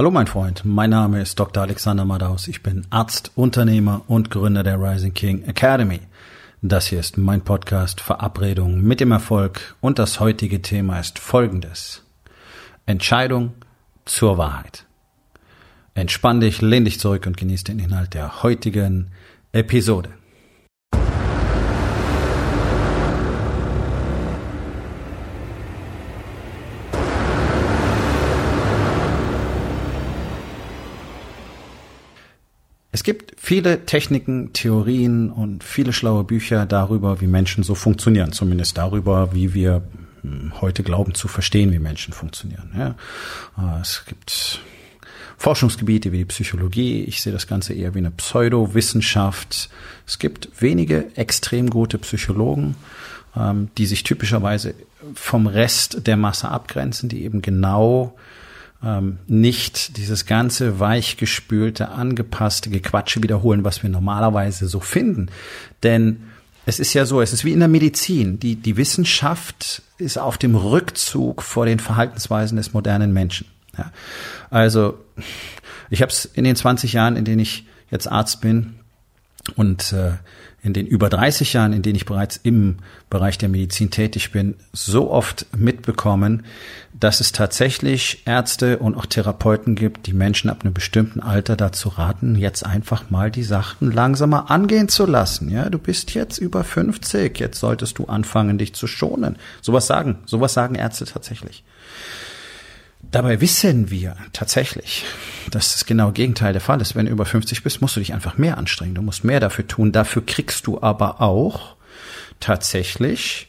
Hallo mein Freund, mein Name ist Dr. Alexander Madaus. Ich bin Arzt, Unternehmer und Gründer der Rising King Academy. Das hier ist mein Podcast Verabredung mit dem Erfolg und das heutige Thema ist folgendes. Entscheidung zur Wahrheit. Entspann dich, lehn dich zurück und genieß den Inhalt der heutigen Episode. Es gibt viele Techniken, Theorien und viele schlaue Bücher darüber, wie Menschen so funktionieren. Zumindest darüber, wie wir hm, heute glauben zu verstehen, wie Menschen funktionieren. Ja. Äh, es gibt Forschungsgebiete wie die Psychologie. Ich sehe das Ganze eher wie eine Pseudowissenschaft. Es gibt wenige extrem gute Psychologen, ähm, die sich typischerweise vom Rest der Masse abgrenzen, die eben genau ähm, nicht dieses ganze weichgespülte, angepasste Gequatsche wiederholen, was wir normalerweise so finden. Denn es ist ja so, es ist wie in der Medizin. Die, die Wissenschaft ist auf dem Rückzug vor den Verhaltensweisen des modernen Menschen. Ja. Also ich habe es in den 20 Jahren, in denen ich jetzt Arzt bin und äh, in den über 30 Jahren, in denen ich bereits im Bereich der Medizin tätig bin, so oft mitbekommen, dass es tatsächlich Ärzte und auch Therapeuten gibt, die Menschen ab einem bestimmten Alter dazu raten, jetzt einfach mal die Sachen langsamer angehen zu lassen. Ja, du bist jetzt über 50, jetzt solltest du anfangen, dich zu schonen. Sowas sagen, sowas sagen Ärzte tatsächlich. Dabei wissen wir tatsächlich, dass das genau Gegenteil der Fall ist. Wenn du über 50 bist, musst du dich einfach mehr anstrengen. Du musst mehr dafür tun. Dafür kriegst du aber auch tatsächlich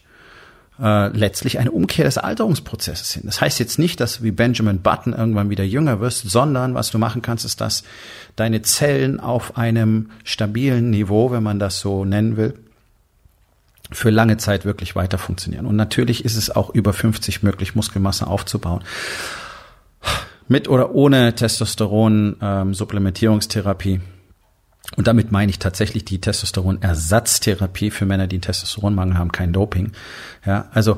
äh, letztlich eine Umkehr des Alterungsprozesses hin. Das heißt jetzt nicht, dass du wie Benjamin Button irgendwann wieder jünger wirst, sondern was du machen kannst, ist, dass deine Zellen auf einem stabilen Niveau, wenn man das so nennen will, für lange Zeit wirklich weiter funktionieren. Und natürlich ist es auch über 50 möglich, Muskelmasse aufzubauen mit oder ohne Testosteron-Supplementierungstherapie. Ähm, und damit meine ich tatsächlich die Testosteron-Ersatztherapie für Männer, die einen Testosteronmangel haben, kein Doping. Ja, also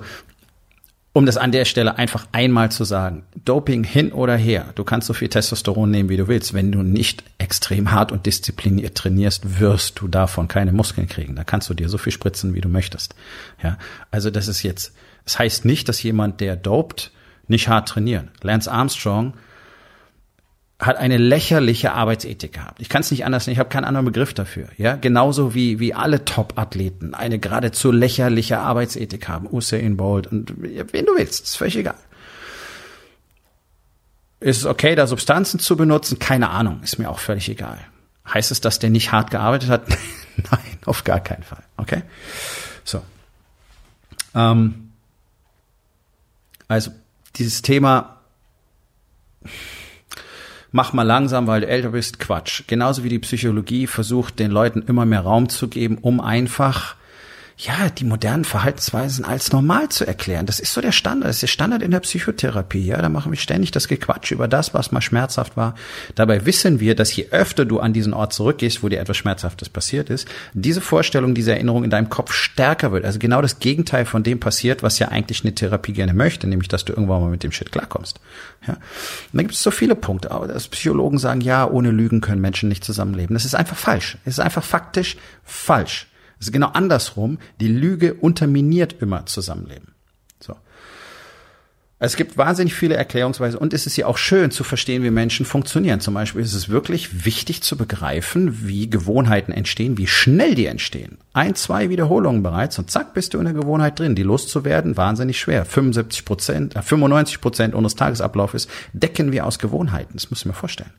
um das an der Stelle einfach einmal zu sagen, Doping hin oder her, du kannst so viel Testosteron nehmen, wie du willst. Wenn du nicht extrem hart und diszipliniert trainierst, wirst du davon keine Muskeln kriegen. Da kannst du dir so viel spritzen, wie du möchtest. Ja, also das ist jetzt, das heißt nicht, dass jemand, der dopt, nicht hart trainieren. Lance Armstrong hat eine lächerliche Arbeitsethik gehabt. Ich kann es nicht anders nennen, ich habe keinen anderen Begriff dafür. Ja, genauso wie wie alle Top-Athleten eine geradezu lächerliche Arbeitsethik haben. Usain Bolt und wen du willst, ist völlig egal. Ist es okay, da Substanzen zu benutzen? Keine Ahnung, ist mir auch völlig egal. Heißt es, dass der nicht hart gearbeitet hat? Nein, auf gar keinen Fall. Okay, so. Ähm, also dieses Thema mach mal langsam, weil du älter bist, Quatsch. Genauso wie die Psychologie versucht, den Leuten immer mehr Raum zu geben, um einfach ja, die modernen Verhaltensweisen als normal zu erklären. Das ist so der Standard. Das ist der Standard in der Psychotherapie. Ja, da machen wir ständig das Gequatsch über das, was mal schmerzhaft war. Dabei wissen wir, dass je öfter du an diesen Ort zurückgehst, wo dir etwas Schmerzhaftes passiert ist, diese Vorstellung, diese Erinnerung in deinem Kopf stärker wird. Also genau das Gegenteil von dem passiert, was ja eigentlich eine Therapie gerne möchte, nämlich, dass du irgendwann mal mit dem Shit klarkommst. Ja. Und dann gibt es so viele Punkte. Aber dass Psychologen sagen, ja, ohne Lügen können Menschen nicht zusammenleben. Das ist einfach falsch. Es ist einfach faktisch falsch. Ist genau andersrum. Die Lüge unterminiert immer Zusammenleben. So. Es gibt wahnsinnig viele Erklärungsweisen und es ist ja auch schön zu verstehen, wie Menschen funktionieren. Zum Beispiel ist es wirklich wichtig zu begreifen, wie Gewohnheiten entstehen, wie schnell die entstehen. Ein, zwei Wiederholungen bereits und zack, bist du in der Gewohnheit drin. Die loszuwerden, wahnsinnig schwer. 75 Prozent, äh, 95 Prozent unseres Tagesablaufes decken wir aus Gewohnheiten. Das muss ich mir vorstellen.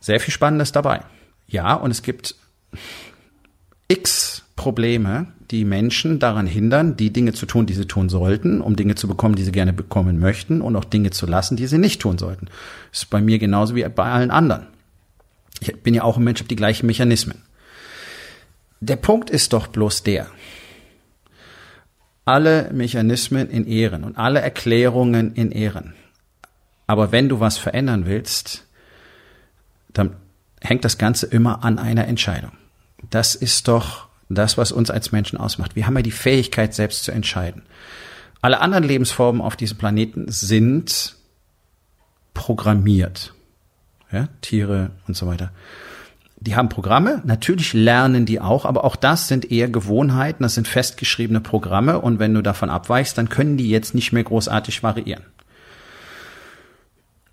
Sehr viel Spannendes dabei. Ja, und es gibt x Probleme, die Menschen daran hindern, die Dinge zu tun, die sie tun sollten, um Dinge zu bekommen, die sie gerne bekommen möchten und auch Dinge zu lassen, die sie nicht tun sollten. Das ist bei mir genauso wie bei allen anderen. Ich bin ja auch ein Mensch, habe die gleichen Mechanismen. Der Punkt ist doch bloß der. Alle Mechanismen in Ehren und alle Erklärungen in Ehren. Aber wenn du was verändern willst, dann hängt das Ganze immer an einer Entscheidung. Das ist doch das, was uns als Menschen ausmacht. Wir haben ja die Fähigkeit, selbst zu entscheiden. Alle anderen Lebensformen auf diesem Planeten sind programmiert. Ja, Tiere und so weiter. Die haben Programme, natürlich lernen die auch, aber auch das sind eher Gewohnheiten, das sind festgeschriebene Programme und wenn du davon abweichst, dann können die jetzt nicht mehr großartig variieren.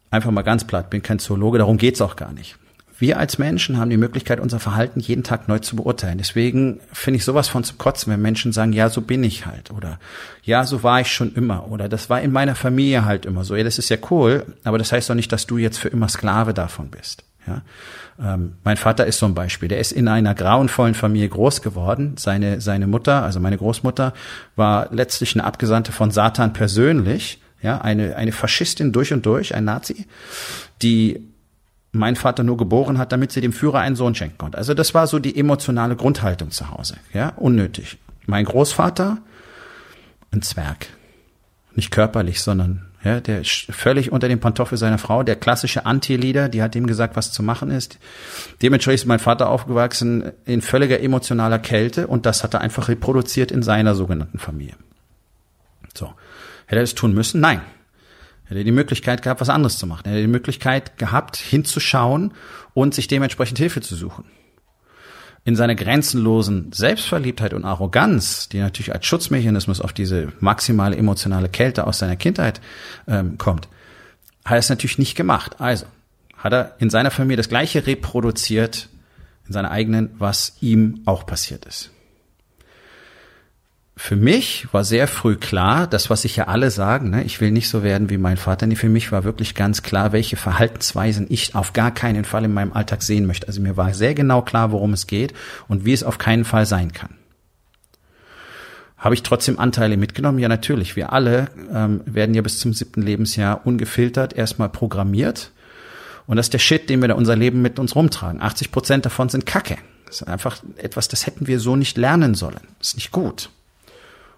Einfach mal ganz platt, bin kein Zoologe, darum geht's auch gar nicht. Wir als Menschen haben die Möglichkeit, unser Verhalten jeden Tag neu zu beurteilen. Deswegen finde ich sowas von zu kotzen, wenn Menschen sagen, ja, so bin ich halt oder ja, so war ich schon immer oder das war in meiner Familie halt immer so. Ja, das ist ja cool, aber das heißt doch nicht, dass du jetzt für immer Sklave davon bist. Ja, ähm, mein Vater ist so ein Beispiel. Der ist in einer grauenvollen Familie groß geworden. Seine seine Mutter, also meine Großmutter, war letztlich eine Abgesandte von Satan persönlich. Ja, eine eine Faschistin durch und durch, ein Nazi, die mein Vater nur geboren hat, damit sie dem Führer einen Sohn schenken konnte. Also das war so die emotionale Grundhaltung zu Hause. Ja, unnötig. Mein Großvater, ein Zwerg. Nicht körperlich, sondern ja, der ist völlig unter dem Pantoffel seiner Frau, der klassische Anti-Leader, die hat ihm gesagt, was zu machen ist. Dementsprechend ist mein Vater aufgewachsen in völliger emotionaler Kälte und das hat er einfach reproduziert in seiner sogenannten Familie. So. Hätte er es tun müssen? Nein. Hätte er die Möglichkeit gehabt, was anderes zu machen. Hätte er die Möglichkeit gehabt, hinzuschauen und sich dementsprechend Hilfe zu suchen. In seiner grenzenlosen Selbstverliebtheit und Arroganz, die natürlich als Schutzmechanismus auf diese maximale emotionale Kälte aus seiner Kindheit ähm, kommt, hat er es natürlich nicht gemacht. Also hat er in seiner Familie das Gleiche reproduziert, in seiner eigenen, was ihm auch passiert ist für mich war sehr früh klar, das, was sich ja alle sagen, ne, ich will nicht so werden wie mein Vater. Nee, für mich war wirklich ganz klar, welche Verhaltensweisen ich auf gar keinen Fall in meinem Alltag sehen möchte. Also mir war sehr genau klar, worum es geht und wie es auf keinen Fall sein kann. Habe ich trotzdem Anteile mitgenommen? Ja, natürlich. Wir alle ähm, werden ja bis zum siebten Lebensjahr ungefiltert erstmal programmiert. Und das ist der Shit, den wir da unser Leben mit uns rumtragen. 80 Prozent davon sind Kacke. Das ist einfach etwas, das hätten wir so nicht lernen sollen. Das ist nicht gut.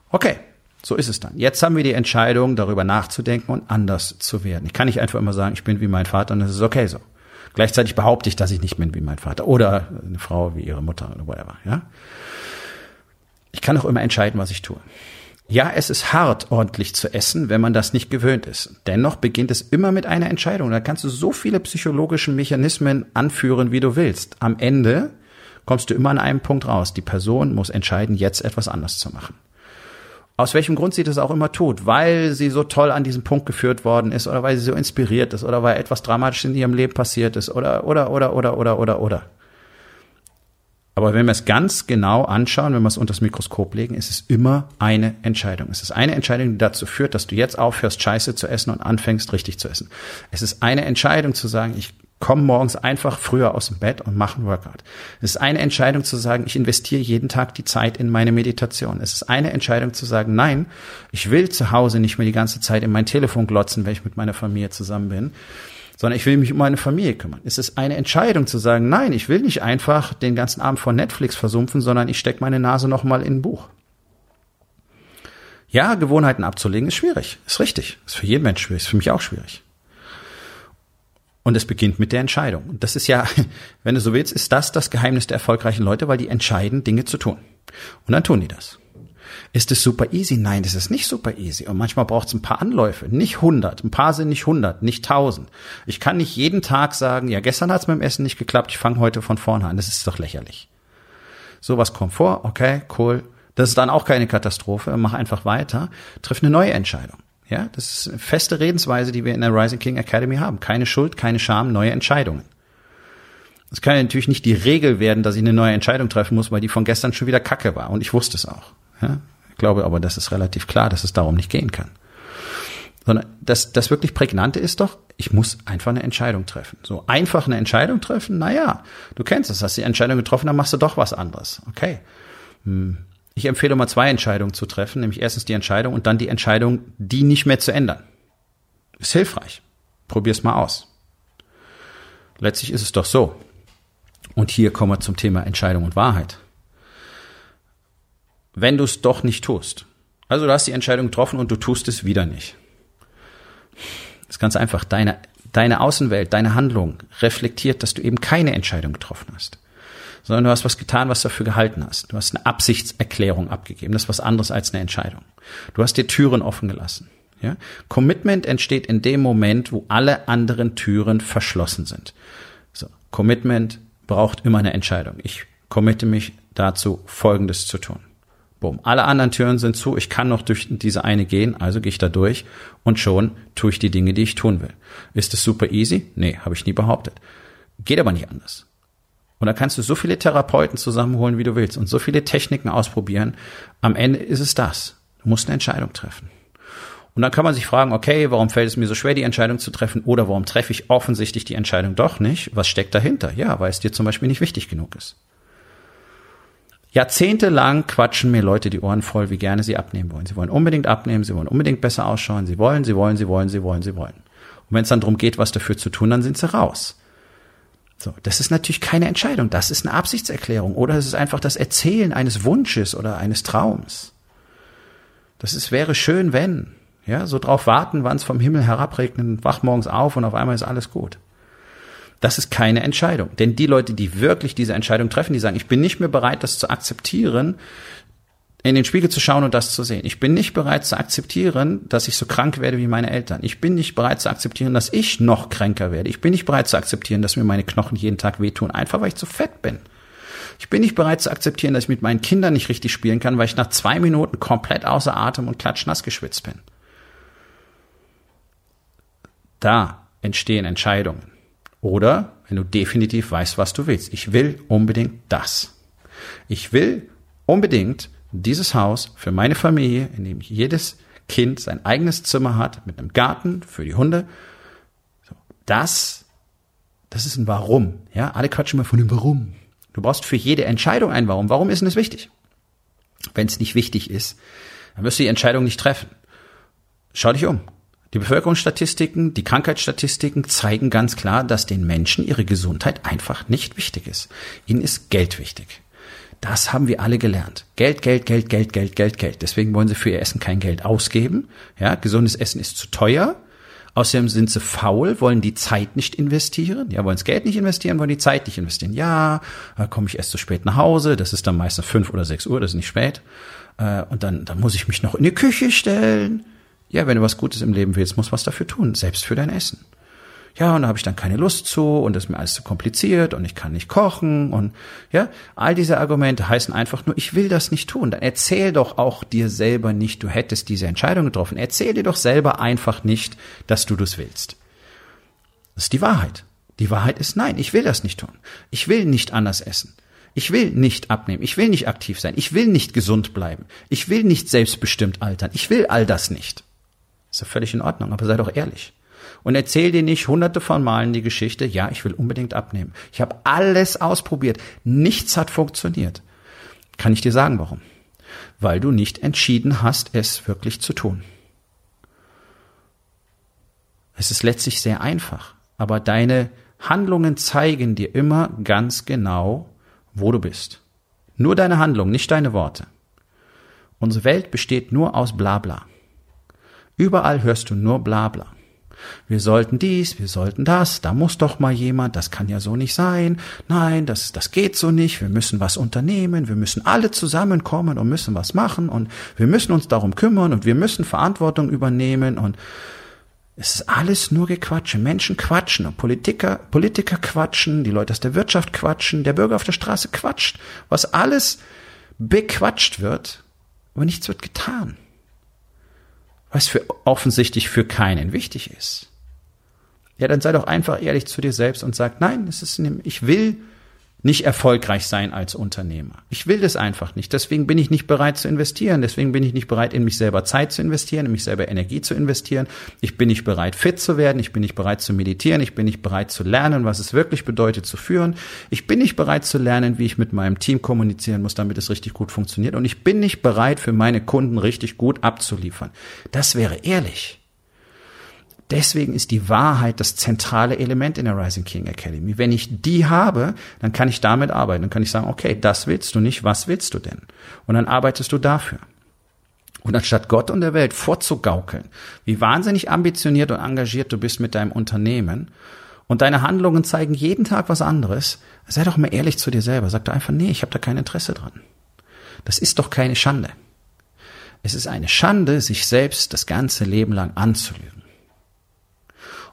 Okay, so ist es dann. Jetzt haben wir die Entscheidung, darüber nachzudenken und anders zu werden. Ich kann nicht einfach immer sagen, ich bin wie mein Vater und es ist okay so. Gleichzeitig behaupte ich, dass ich nicht bin wie mein Vater oder eine Frau wie ihre Mutter oder whatever, ja. Ich kann auch immer entscheiden, was ich tue. Ja, es ist hart, ordentlich zu essen, wenn man das nicht gewöhnt ist. Dennoch beginnt es immer mit einer Entscheidung. Da kannst du so viele psychologische Mechanismen anführen, wie du willst. Am Ende kommst du immer an einem Punkt raus. Die Person muss entscheiden, jetzt etwas anders zu machen aus welchem Grund sie das auch immer tut, weil sie so toll an diesen Punkt geführt worden ist oder weil sie so inspiriert ist oder weil etwas dramatisch in ihrem Leben passiert ist oder oder oder oder oder oder oder. Aber wenn wir es ganz genau anschauen, wenn wir es unter das Mikroskop legen, ist es immer eine Entscheidung. Es ist eine Entscheidung, die dazu führt, dass du jetzt aufhörst, Scheiße zu essen und anfängst, richtig zu essen. Es ist eine Entscheidung zu sagen, ich komm morgens einfach früher aus dem Bett und mach einen Workout. Es ist eine Entscheidung zu sagen, ich investiere jeden Tag die Zeit in meine Meditation. Es ist eine Entscheidung zu sagen, nein, ich will zu Hause nicht mehr die ganze Zeit in mein Telefon glotzen, wenn ich mit meiner Familie zusammen bin, sondern ich will mich um meine Familie kümmern. Es ist eine Entscheidung zu sagen, nein, ich will nicht einfach den ganzen Abend vor Netflix versumpfen, sondern ich stecke meine Nase nochmal in ein Buch. Ja, Gewohnheiten abzulegen ist schwierig, ist richtig, ist für jeden Mensch schwierig, ist für mich auch schwierig. Und es beginnt mit der Entscheidung. Und das ist ja, wenn du so willst, ist das das Geheimnis der erfolgreichen Leute, weil die entscheiden, Dinge zu tun. Und dann tun die das. Ist es super easy? Nein, das ist nicht super easy. Und manchmal braucht es ein paar Anläufe, nicht hundert. Ein paar sind nicht hundert, nicht tausend. Ich kann nicht jeden Tag sagen, ja, gestern hat es mit dem Essen nicht geklappt, ich fange heute von vorne an. Das ist doch lächerlich. Sowas kommt vor, okay, cool. Das ist dann auch keine Katastrophe. Mach einfach weiter. Triff eine neue Entscheidung. Ja, das ist eine feste Redensweise, die wir in der Rising King Academy haben. Keine Schuld, keine Scham, neue Entscheidungen. Es kann ja natürlich nicht die Regel werden, dass ich eine neue Entscheidung treffen muss, weil die von gestern schon wieder Kacke war. Und ich wusste es auch. Ja? Ich glaube aber, das ist relativ klar, dass es darum nicht gehen kann. Sondern das, das wirklich Prägnante ist doch, ich muss einfach eine Entscheidung treffen. So einfach eine Entscheidung treffen, naja, du kennst es, hast die Entscheidung getroffen, dann machst du doch was anderes. Okay. Hm. Ich empfehle mal zwei Entscheidungen zu treffen, nämlich erstens die Entscheidung und dann die Entscheidung, die nicht mehr zu ändern. Ist hilfreich. Probier's mal aus. Letztlich ist es doch so. Und hier kommen wir zum Thema Entscheidung und Wahrheit. Wenn du es doch nicht tust, also du hast die Entscheidung getroffen und du tust es wieder nicht. Das ist ganz einfach. Deine, deine Außenwelt, deine Handlung reflektiert, dass du eben keine Entscheidung getroffen hast sondern du hast was getan, was du dafür gehalten hast. Du hast eine Absichtserklärung abgegeben. Das ist was anderes als eine Entscheidung. Du hast dir Türen offen gelassen. Ja? Commitment entsteht in dem Moment, wo alle anderen Türen verschlossen sind. So, Commitment braucht immer eine Entscheidung. Ich committe mich dazu, Folgendes zu tun. Boom. Alle anderen Türen sind zu. Ich kann noch durch diese eine gehen, also gehe ich da durch und schon tue ich die Dinge, die ich tun will. Ist es super easy? Nee, habe ich nie behauptet. Geht aber nicht anders. Und da kannst du so viele Therapeuten zusammenholen, wie du willst und so viele Techniken ausprobieren. Am Ende ist es das. Du musst eine Entscheidung treffen. Und dann kann man sich fragen, okay, warum fällt es mir so schwer, die Entscheidung zu treffen? Oder warum treffe ich offensichtlich die Entscheidung doch nicht? Was steckt dahinter? Ja, weil es dir zum Beispiel nicht wichtig genug ist. Jahrzehntelang quatschen mir Leute die Ohren voll, wie gerne sie abnehmen wollen. Sie wollen unbedingt abnehmen, sie wollen unbedingt besser ausschauen, sie wollen, sie wollen, sie wollen, sie wollen, sie wollen. Und wenn es dann darum geht, was dafür zu tun, dann sind sie raus. So, das ist natürlich keine Entscheidung, das ist eine Absichtserklärung oder es ist einfach das Erzählen eines Wunsches oder eines Traums. Das ist, wäre schön, wenn. Ja, so drauf warten, wann es vom Himmel herabregnet, wach morgens auf und auf einmal ist alles gut. Das ist keine Entscheidung. Denn die Leute, die wirklich diese Entscheidung treffen, die sagen, ich bin nicht mehr bereit, das zu akzeptieren, in den Spiegel zu schauen und das zu sehen. Ich bin nicht bereit zu akzeptieren, dass ich so krank werde wie meine Eltern. Ich bin nicht bereit zu akzeptieren, dass ich noch kränker werde. Ich bin nicht bereit zu akzeptieren, dass mir meine Knochen jeden Tag wehtun, einfach weil ich zu fett bin. Ich bin nicht bereit zu akzeptieren, dass ich mit meinen Kindern nicht richtig spielen kann, weil ich nach zwei Minuten komplett außer Atem und klatschnass geschwitzt bin. Da entstehen Entscheidungen. Oder wenn du definitiv weißt, was du willst. Ich will unbedingt das. Ich will unbedingt dieses Haus für meine Familie, in dem jedes Kind sein eigenes Zimmer hat, mit einem Garten für die Hunde. Das, das ist ein Warum. Ja, alle quatschen immer von dem Warum. Du brauchst für jede Entscheidung ein Warum. Warum ist denn es wichtig? Wenn es nicht wichtig ist, dann wirst du die Entscheidung nicht treffen. Schau dich um. Die Bevölkerungsstatistiken, die Krankheitsstatistiken zeigen ganz klar, dass den Menschen ihre Gesundheit einfach nicht wichtig ist. Ihnen ist Geld wichtig. Das haben wir alle gelernt. Geld, Geld, Geld, Geld, Geld, Geld, Geld. Deswegen wollen sie für ihr Essen kein Geld ausgeben. Ja, gesundes Essen ist zu teuer. Außerdem sind sie faul, wollen die Zeit nicht investieren. Ja, wollen das Geld nicht investieren, wollen die Zeit nicht investieren. Ja, da komme ich erst zu spät nach Hause. Das ist dann meistens fünf oder sechs Uhr, das ist nicht spät. Äh, und dann, dann muss ich mich noch in die Küche stellen. Ja, wenn du was Gutes im Leben willst, musst du was dafür tun, selbst für dein Essen ja, und da habe ich dann keine Lust zu und das ist mir alles zu kompliziert und ich kann nicht kochen und ja, all diese Argumente heißen einfach nur, ich will das nicht tun. Dann erzähl doch auch dir selber nicht, du hättest diese Entscheidung getroffen. Erzähl dir doch selber einfach nicht, dass du das willst. Das ist die Wahrheit. Die Wahrheit ist nein, ich will das nicht tun. Ich will nicht anders essen. Ich will nicht abnehmen. Ich will nicht aktiv sein. Ich will nicht gesund bleiben. Ich will nicht selbstbestimmt altern. Ich will all das nicht. Ist ja völlig in Ordnung, aber sei doch ehrlich und erzähl dir nicht hunderte von Malen die Geschichte, ja, ich will unbedingt abnehmen. Ich habe alles ausprobiert. Nichts hat funktioniert. Kann ich dir sagen, warum? Weil du nicht entschieden hast, es wirklich zu tun. Es ist letztlich sehr einfach, aber deine Handlungen zeigen dir immer ganz genau, wo du bist. Nur deine Handlungen, nicht deine Worte. Unsere Welt besteht nur aus Blabla. Überall hörst du nur Blabla. Wir sollten dies, wir sollten das, da muss doch mal jemand, das kann ja so nicht sein. Nein, das, das geht so nicht. Wir müssen was unternehmen. Wir müssen alle zusammenkommen und müssen was machen und wir müssen uns darum kümmern und wir müssen Verantwortung übernehmen und es ist alles nur Gequatsche. Menschen quatschen und Politiker, Politiker quatschen, die Leute aus der Wirtschaft quatschen, der Bürger auf der Straße quatscht. Was alles bequatscht wird, aber nichts wird getan was für offensichtlich für keinen wichtig ist. Ja, dann sei doch einfach ehrlich zu dir selbst und sag, nein, es ist, ich will nicht erfolgreich sein als Unternehmer. Ich will das einfach nicht. Deswegen bin ich nicht bereit zu investieren. Deswegen bin ich nicht bereit, in mich selber Zeit zu investieren, in mich selber Energie zu investieren. Ich bin nicht bereit, fit zu werden. Ich bin nicht bereit zu meditieren. Ich bin nicht bereit zu lernen, was es wirklich bedeutet zu führen. Ich bin nicht bereit zu lernen, wie ich mit meinem Team kommunizieren muss, damit es richtig gut funktioniert. Und ich bin nicht bereit, für meine Kunden richtig gut abzuliefern. Das wäre ehrlich. Deswegen ist die Wahrheit das zentrale Element in der Rising King Academy. Wenn ich die habe, dann kann ich damit arbeiten. Dann kann ich sagen, okay, das willst du nicht, was willst du denn? Und dann arbeitest du dafür. Und anstatt Gott und der Welt vorzugaukeln, wie wahnsinnig ambitioniert und engagiert du bist mit deinem Unternehmen und deine Handlungen zeigen jeden Tag was anderes, sei doch mal ehrlich zu dir selber. Sag doch einfach, nee, ich habe da kein Interesse dran. Das ist doch keine Schande. es ist eine Schande, sich selbst das ganze Leben lang anzulügen.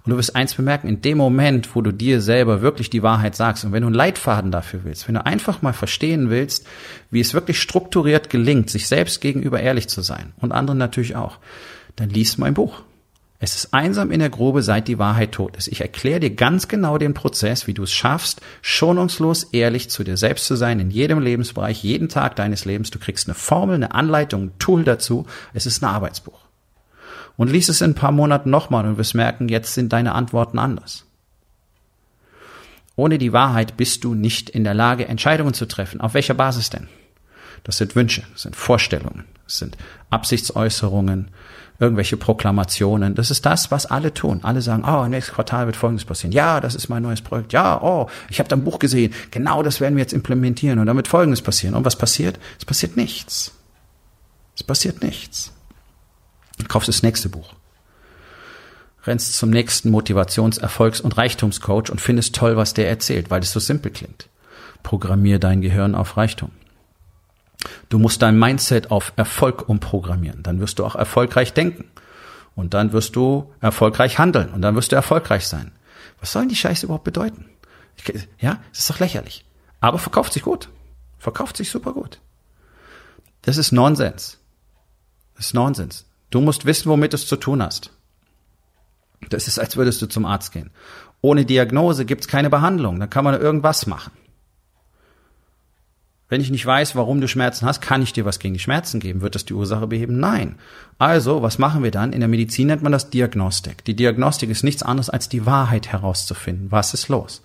Und du wirst eins bemerken, in dem Moment, wo du dir selber wirklich die Wahrheit sagst und wenn du einen Leitfaden dafür willst, wenn du einfach mal verstehen willst, wie es wirklich strukturiert gelingt, sich selbst gegenüber ehrlich zu sein und anderen natürlich auch, dann liest mein Buch. Es ist einsam in der Grube, seit die Wahrheit tot ist. Ich erkläre dir ganz genau den Prozess, wie du es schaffst, schonungslos ehrlich zu dir selbst zu sein, in jedem Lebensbereich, jeden Tag deines Lebens. Du kriegst eine Formel, eine Anleitung, ein Tool dazu. Es ist ein Arbeitsbuch. Und lies es in ein paar Monaten nochmal und wirst merken, jetzt sind deine Antworten anders. Ohne die Wahrheit bist du nicht in der Lage, Entscheidungen zu treffen. Auf welcher Basis denn? Das sind Wünsche, das sind Vorstellungen, das sind Absichtsäußerungen, irgendwelche Proklamationen. Das ist das, was alle tun. Alle sagen, oh, nächstes Quartal wird Folgendes passieren. Ja, das ist mein neues Projekt. Ja, oh, ich habe da ein Buch gesehen. Genau das werden wir jetzt implementieren und damit Folgendes passieren. Und was passiert? Es passiert nichts. Es passiert nichts. Du kaufst das nächste Buch. Rennst zum nächsten Motivations-, Erfolgs- und Reichtumscoach und findest toll, was der erzählt, weil es so simpel klingt. Programmier dein Gehirn auf Reichtum. Du musst dein Mindset auf Erfolg umprogrammieren. Dann wirst du auch erfolgreich denken. Und dann wirst du erfolgreich handeln. Und dann wirst du erfolgreich sein. Was sollen die Scheiße überhaupt bedeuten? Ja, es ist doch lächerlich. Aber verkauft sich gut. Verkauft sich super gut. Das ist Nonsens. Das ist Nonsens. Du musst wissen, womit du es zu tun hast. Das ist, als würdest du zum Arzt gehen. Ohne Diagnose gibt's keine Behandlung. Dann kann man irgendwas machen. Wenn ich nicht weiß, warum du Schmerzen hast, kann ich dir was gegen die Schmerzen geben. Wird das die Ursache beheben? Nein. Also, was machen wir dann? In der Medizin nennt man das Diagnostik. Die Diagnostik ist nichts anderes als die Wahrheit herauszufinden. Was ist los?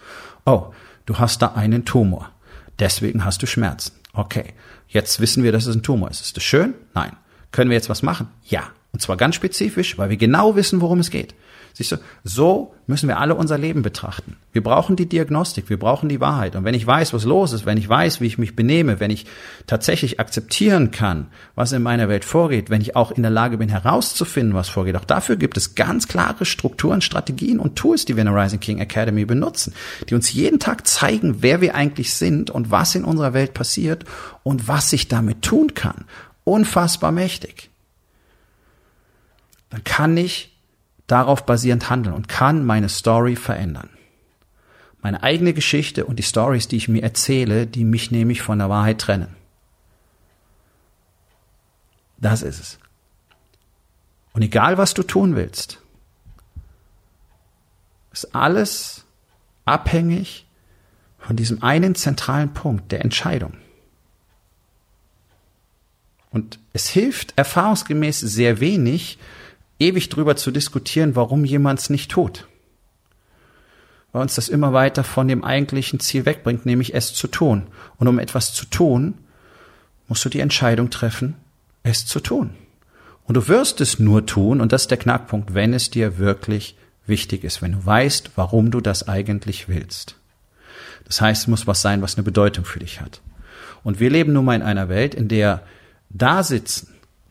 Oh, du hast da einen Tumor. Deswegen hast du Schmerzen. Okay. Jetzt wissen wir, dass es ein Tumor ist. Ist das schön? Nein. Können wir jetzt was machen? Ja. Und zwar ganz spezifisch, weil wir genau wissen, worum es geht. Siehst du, so müssen wir alle unser Leben betrachten. Wir brauchen die Diagnostik, wir brauchen die Wahrheit. Und wenn ich weiß, was los ist, wenn ich weiß, wie ich mich benehme, wenn ich tatsächlich akzeptieren kann, was in meiner Welt vorgeht, wenn ich auch in der Lage bin, herauszufinden, was vorgeht, auch dafür gibt es ganz klare Strukturen, Strategien und Tools, die wir in der Rising King Academy benutzen, die uns jeden Tag zeigen, wer wir eigentlich sind und was in unserer Welt passiert und was ich damit tun kann. Unfassbar mächtig. Dann kann ich darauf basierend handeln und kann meine Story verändern. Meine eigene Geschichte und die Stories, die ich mir erzähle, die mich nämlich von der Wahrheit trennen. Das ist es. Und egal, was du tun willst, ist alles abhängig von diesem einen zentralen Punkt der Entscheidung. Und es hilft erfahrungsgemäß sehr wenig, ewig drüber zu diskutieren, warum jemand es nicht tut. Weil uns das immer weiter von dem eigentlichen Ziel wegbringt, nämlich es zu tun. Und um etwas zu tun, musst du die Entscheidung treffen, es zu tun. Und du wirst es nur tun, und das ist der Knackpunkt, wenn es dir wirklich wichtig ist, wenn du weißt, warum du das eigentlich willst. Das heißt, es muss was sein, was eine Bedeutung für dich hat. Und wir leben nun mal in einer Welt, in der da sitzen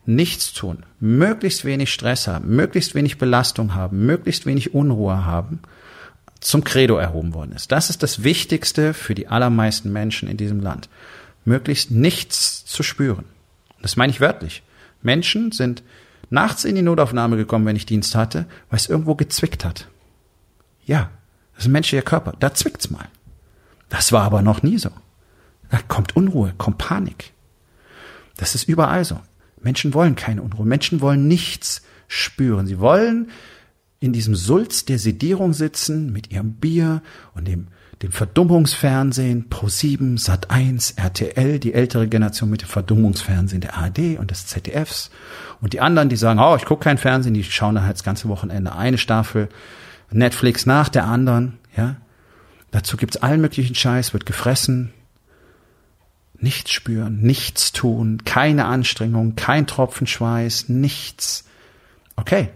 nichts tun, möglichst wenig Stress haben, möglichst wenig Belastung haben, möglichst wenig Unruhe haben, zum Credo erhoben worden ist. Das ist das Wichtigste für die allermeisten Menschen in diesem Land. Möglichst nichts zu spüren. Das meine ich wörtlich. Menschen sind nachts in die Notaufnahme gekommen, wenn ich Dienst hatte, weil es irgendwo gezwickt hat. Ja, das ist ein menschlicher Körper. Da zwickt's mal. Das war aber noch nie so. Da kommt Unruhe, kommt Panik. Das ist überall so. Menschen wollen keine Unruhe. Menschen wollen nichts spüren. Sie wollen in diesem Sulz der Sedierung sitzen mit ihrem Bier und dem, dem Verdummungsfernsehen, Pro7, Sat1, RTL, die ältere Generation mit dem Verdummungsfernsehen der ARD und des ZDFs. Und die anderen, die sagen, oh, ich gucke kein Fernsehen, die schauen dann halt das ganze Wochenende eine Staffel Netflix nach der anderen, ja. Dazu gibt's allen möglichen Scheiß, wird gefressen, Nichts spüren, nichts tun, keine Anstrengung, kein Tropfen Schweiß, nichts. Okay.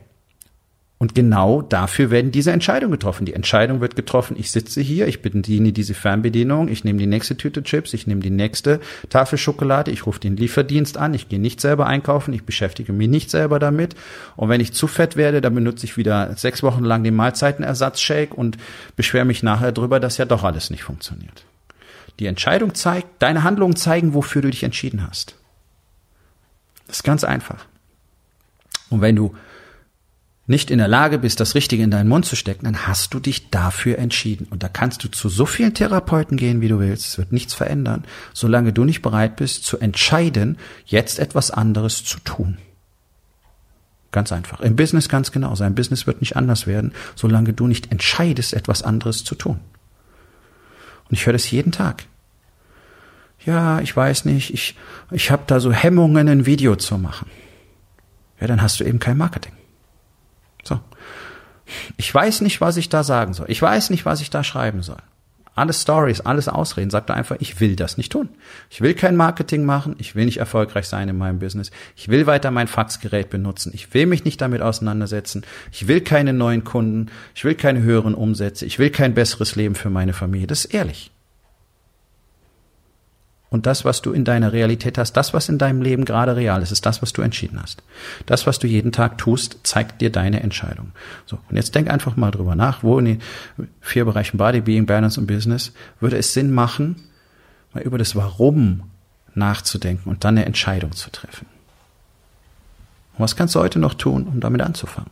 Und genau dafür werden diese Entscheidungen getroffen. Die Entscheidung wird getroffen, ich sitze hier, ich bediene diese Fernbedienung, ich nehme die nächste Tüte Chips, ich nehme die nächste Tafel Schokolade, ich rufe den Lieferdienst an, ich gehe nicht selber einkaufen, ich beschäftige mich nicht selber damit. Und wenn ich zu fett werde, dann benutze ich wieder sechs Wochen lang den Mahlzeitenersatzshake und beschwere mich nachher drüber, dass ja doch alles nicht funktioniert. Die Entscheidung zeigt, deine Handlungen zeigen, wofür du dich entschieden hast. Das ist ganz einfach. Und wenn du nicht in der Lage bist, das Richtige in deinen Mund zu stecken, dann hast du dich dafür entschieden. Und da kannst du zu so vielen Therapeuten gehen, wie du willst. Es wird nichts verändern, solange du nicht bereit bist zu entscheiden, jetzt etwas anderes zu tun. Ganz einfach. Im Business ganz genau. Sein Business wird nicht anders werden, solange du nicht entscheidest, etwas anderes zu tun. Und ich höre das jeden Tag. Ja, ich weiß nicht, ich, ich habe da so Hemmungen, ein Video zu machen. Ja, dann hast du eben kein Marketing. So. Ich weiß nicht, was ich da sagen soll. Ich weiß nicht, was ich da schreiben soll. Alles Stories, alles Ausreden. Sagt er einfach, ich will das nicht tun. Ich will kein Marketing machen. Ich will nicht erfolgreich sein in meinem Business. Ich will weiter mein Faxgerät benutzen. Ich will mich nicht damit auseinandersetzen. Ich will keine neuen Kunden. Ich will keine höheren Umsätze. Ich will kein besseres Leben für meine Familie. Das ist ehrlich und das, was du in deiner Realität hast, das, was in deinem Leben gerade real ist, ist das, was du entschieden hast. Das, was du jeden Tag tust, zeigt dir deine Entscheidung. So, und jetzt denk einfach mal drüber nach, wo in den vier Bereichen Body, Being, Balance und Business würde es Sinn machen, mal über das Warum nachzudenken und dann eine Entscheidung zu treffen. Und was kannst du heute noch tun, um damit anzufangen?